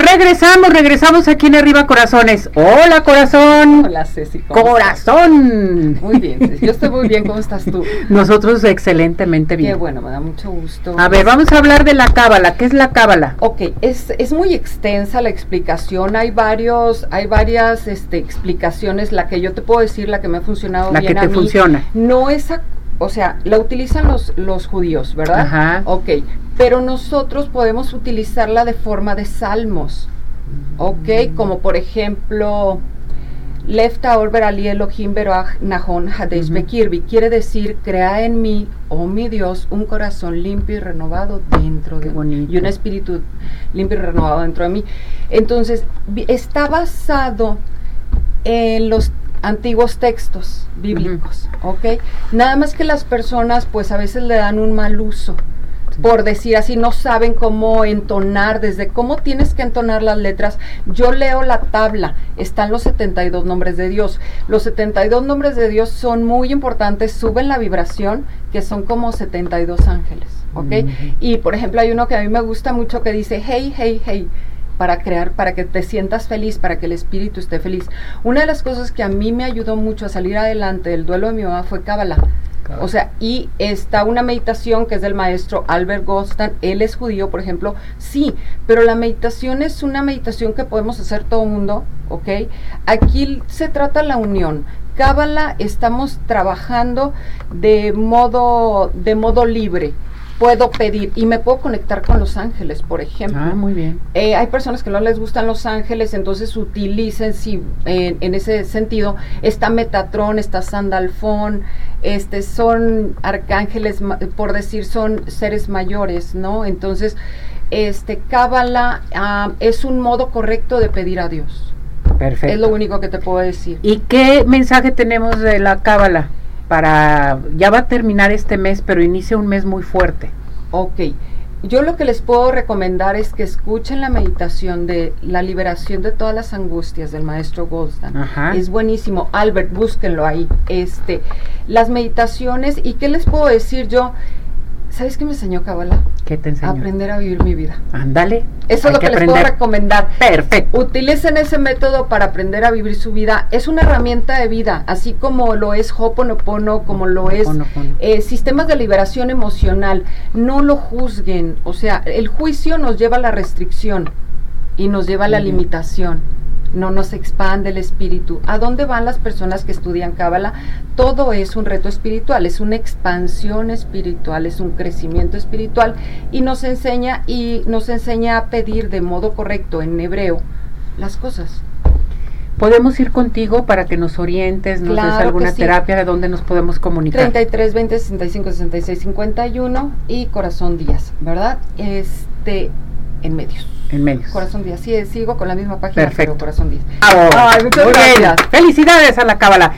Pues regresamos, regresamos aquí en Arriba Corazones. Hola, corazón. Hola, Ceci. ¿cómo Corazón. estás? Muy bien, Ceci. Yo estoy muy bien. ¿Cómo estás tú? Nosotros excelentemente bien. Qué bueno, me da mucho gusto. A ver, vamos a hablar de la cábala. ¿Qué es la cábala? Ok, es, es muy extensa la explicación. Hay varios, hay varias este, explicaciones. La que yo te puedo decir, la que me ha funcionado La bien que a te mí, funciona. No es, a- o sea, la utilizan los, los judíos, ¿verdad? Ajá. Ok, pero nosotros podemos utilizarla de forma de salmos. Ok, como por ejemplo, Lefta Orber Ali Elohim Beroach Nahon Hadesh. Bekirbi quiere decir, crea en mí, oh mi Dios, un corazón limpio y renovado dentro Qué de mí. Y un espíritu limpio y renovado dentro de mí. Entonces, está basado en los antiguos textos bíblicos, ¿ok? Nada más que las personas pues a veces le dan un mal uso, por decir así, no saben cómo entonar, desde cómo tienes que entonar las letras. Yo leo la tabla, están los 72 nombres de Dios. Los 72 nombres de Dios son muy importantes, suben la vibración, que son como 72 ángeles, ¿ok? Y por ejemplo hay uno que a mí me gusta mucho que dice, hey, hey, hey, para crear, para que te sientas feliz, para que el espíritu esté feliz. Una de las cosas que a mí me ayudó mucho a salir adelante del duelo de mi mamá fue Cábala. O sea, y está una meditación que es del maestro Albert Goldstein, él es judío, por ejemplo, sí, pero la meditación es una meditación que podemos hacer todo el mundo, ¿ok? Aquí se trata la unión. Cábala estamos trabajando de modo, de modo libre. Puedo pedir y me puedo conectar con los ángeles, por ejemplo. Ah, muy bien. Eh, hay personas que no les gustan los ángeles, entonces utilicen sí, en, en ese sentido. Está Metatron, está Sandalfón, este, son arcángeles, por decir, son seres mayores, ¿no? Entonces, este, Cábala ah, es un modo correcto de pedir a Dios. Perfecto. Es lo único que te puedo decir. ¿Y qué mensaje tenemos de la cábala? Para, ya va a terminar este mes, pero inicia un mes muy fuerte. Ok. Yo lo que les puedo recomendar es que escuchen la meditación de la liberación de todas las angustias del maestro Goldstein. Ajá. Es buenísimo. Albert, búsquenlo ahí. Este, las meditaciones y qué les puedo decir yo. ¿Sabes qué me enseñó Kabbalah? ¿Qué te enseñó? Aprender a vivir mi vida. Ándale. Eso es lo que, les puedo recomendar. Perfecto. Utilicen ese método para aprender a vivir su vida. Es una herramienta de vida, así como lo es Hoponopono, como lo es eh, sistemas de liberación emocional. No lo juzguen. O sea, el juicio nos lleva a la restricción y nos lleva a la limitación. No nos expande el espíritu. ¿A dónde van las personas que estudian Cábala? Todo es un reto espiritual, es una expansión espiritual, es un crecimiento espiritual y nos enseña y nos enseña a pedir de modo correcto en hebreo las cosas. Podemos ir contigo para que nos orientes, nos des Claro que alguna sí. terapia de donde nos podemos comunicar. 33 20 65 66 51 y Corazón Díaz, ¿verdad? Este en medios. En medios. Corazón Díaz, sí, sigo con la misma página, Perfecto. pero Corazón Díaz. Bravo. Ay, muchas gracias. Felicidades a la cábala.